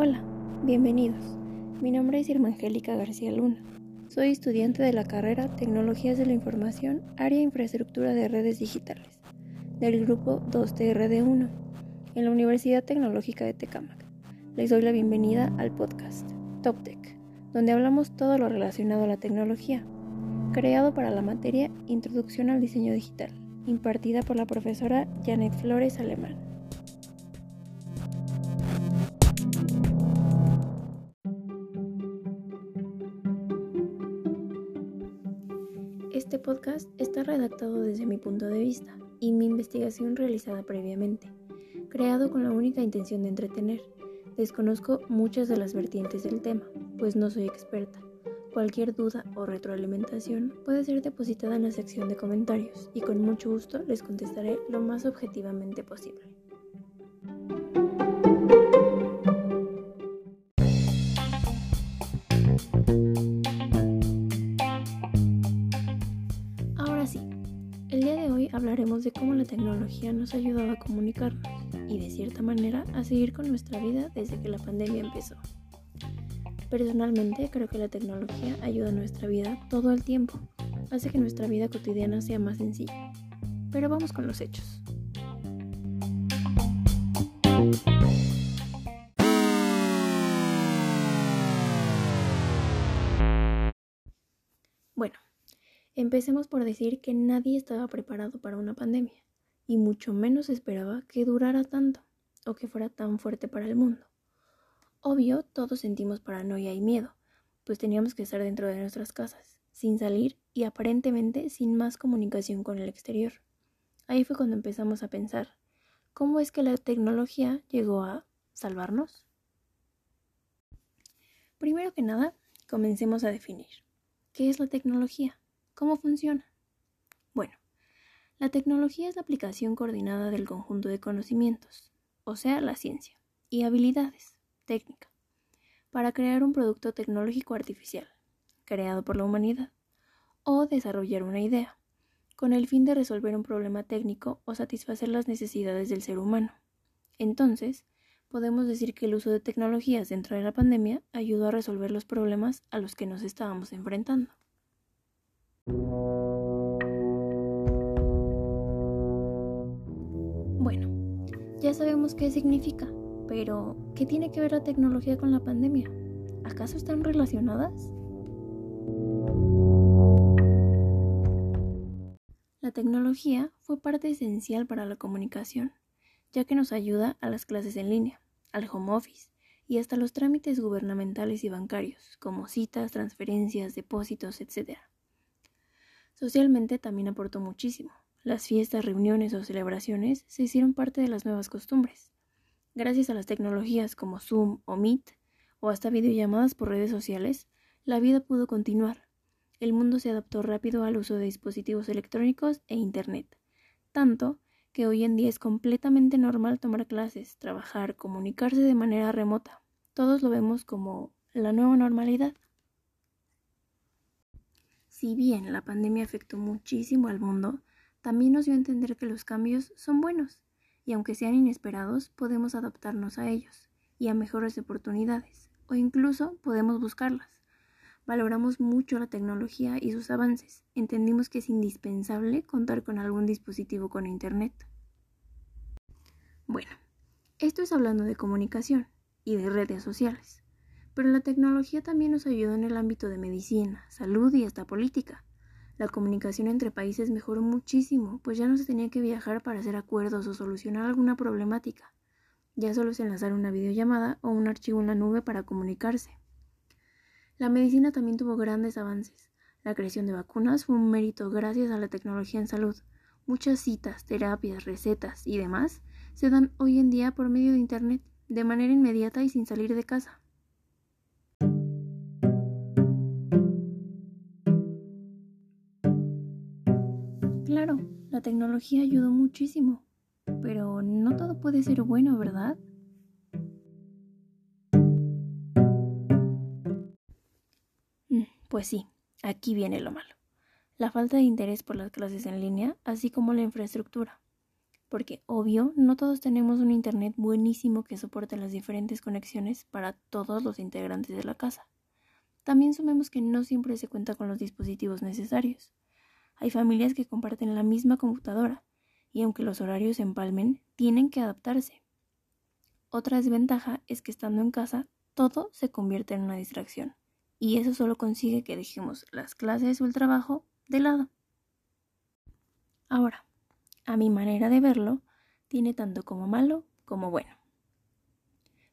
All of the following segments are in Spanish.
Hola, bienvenidos. Mi nombre es Irma Angélica García Luna. Soy estudiante de la carrera Tecnologías de la Información, área Infraestructura de Redes Digitales, del grupo 2TRD1, en la Universidad Tecnológica de Tecámac. Les doy la bienvenida al podcast TopTech, donde hablamos todo lo relacionado a la tecnología, creado para la materia Introducción al Diseño Digital, impartida por la profesora Janet Flores Alemán. Este podcast está redactado desde mi punto de vista y mi investigación realizada previamente, creado con la única intención de entretener. Desconozco muchas de las vertientes del tema, pues no soy experta. Cualquier duda o retroalimentación puede ser depositada en la sección de comentarios y con mucho gusto les contestaré lo más objetivamente posible. Ahora sí, el día de hoy hablaremos de cómo la tecnología nos ha ayudado a comunicarnos y de cierta manera a seguir con nuestra vida desde que la pandemia empezó. Personalmente creo que la tecnología ayuda a nuestra vida todo el tiempo, hace que nuestra vida cotidiana sea más sencilla. Pero vamos con los hechos. Bueno, empecemos por decir que nadie estaba preparado para una pandemia, y mucho menos esperaba que durara tanto o que fuera tan fuerte para el mundo. Obvio, todos sentimos paranoia y miedo, pues teníamos que estar dentro de nuestras casas, sin salir y aparentemente sin más comunicación con el exterior. Ahí fue cuando empezamos a pensar, ¿cómo es que la tecnología llegó a salvarnos? Primero que nada, comencemos a definir. ¿Qué es la tecnología? ¿Cómo funciona? Bueno, la tecnología es la aplicación coordinada del conjunto de conocimientos, o sea, la ciencia, y habilidades, técnica, para crear un producto tecnológico artificial, creado por la humanidad, o desarrollar una idea, con el fin de resolver un problema técnico o satisfacer las necesidades del ser humano. Entonces, podemos decir que el uso de tecnologías dentro de la pandemia ayudó a resolver los problemas a los que nos estábamos enfrentando. Bueno, ya sabemos qué significa, pero ¿qué tiene que ver la tecnología con la pandemia? ¿Acaso están relacionadas? La tecnología fue parte esencial para la comunicación, ya que nos ayuda a las clases en línea, al home office y hasta los trámites gubernamentales y bancarios, como citas, transferencias, depósitos, etc. Socialmente también aportó muchísimo. Las fiestas, reuniones o celebraciones se hicieron parte de las nuevas costumbres. Gracias a las tecnologías como Zoom o Meet, o hasta videollamadas por redes sociales, la vida pudo continuar. El mundo se adaptó rápido al uso de dispositivos electrónicos e Internet, tanto que hoy en día es completamente normal tomar clases, trabajar, comunicarse de manera remota. Todos lo vemos como la nueva normalidad. Si bien la pandemia afectó muchísimo al mundo, también nos dio a entender que los cambios son buenos, y aunque sean inesperados, podemos adaptarnos a ellos y a mejores oportunidades, o incluso podemos buscarlas. Valoramos mucho la tecnología y sus avances. Entendimos que es indispensable contar con algún dispositivo con Internet. Bueno, esto es hablando de comunicación y de redes sociales. Pero la tecnología también nos ayudó en el ámbito de medicina, salud y hasta política. La comunicación entre países mejoró muchísimo, pues ya no se tenía que viajar para hacer acuerdos o solucionar alguna problemática. Ya solo se enlazar una videollamada o un archivo en la nube para comunicarse. La medicina también tuvo grandes avances. La creación de vacunas fue un mérito gracias a la tecnología en salud. Muchas citas, terapias, recetas y demás se dan hoy en día por medio de Internet, de manera inmediata y sin salir de casa. La tecnología ayudó muchísimo, pero no todo puede ser bueno, ¿verdad? Pues sí, aquí viene lo malo. la falta de interés por las clases en línea, así como la infraestructura. Porque, obvio, no todos tenemos un Internet buenísimo que soporte las diferentes conexiones para todos los integrantes de la casa. También sumemos que no siempre se cuenta con los dispositivos necesarios. Hay familias que comparten la misma computadora, y aunque los horarios se empalmen, tienen que adaptarse. Otra desventaja es que estando en casa, todo se convierte en una distracción, y eso solo consigue que dejemos las clases o el trabajo de lado. Ahora, a mi manera de verlo, tiene tanto como malo como bueno.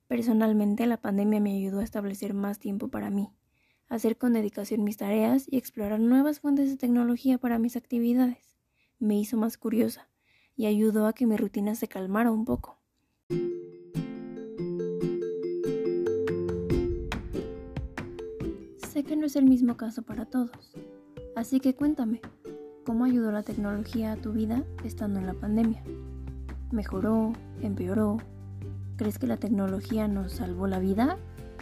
Personalmente, la pandemia me ayudó a establecer más tiempo para mí, hacer con dedicación mis tareas y explorar nuevas fuentes de tecnología para mis actividades. Me hizo más curiosa y ayudó a que mi rutina se calmara un poco. Sé que no es el mismo caso para todos, así que cuéntame, ¿cómo ayudó la tecnología a tu vida estando en la pandemia? ¿Mejoró? ¿Empeoró? ¿Crees que la tecnología nos salvó la vida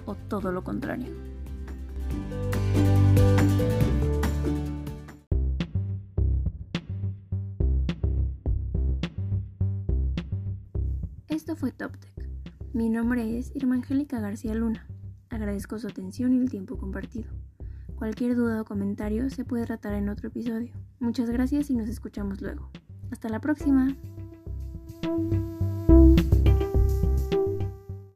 o todo lo contrario? Esto fue TopTech. Mi nombre es Irma Angélica García Luna. Agradezco su atención y el tiempo compartido. Cualquier duda o comentario se puede tratar en otro episodio. Muchas gracias y nos escuchamos luego. Hasta la próxima.